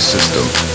system.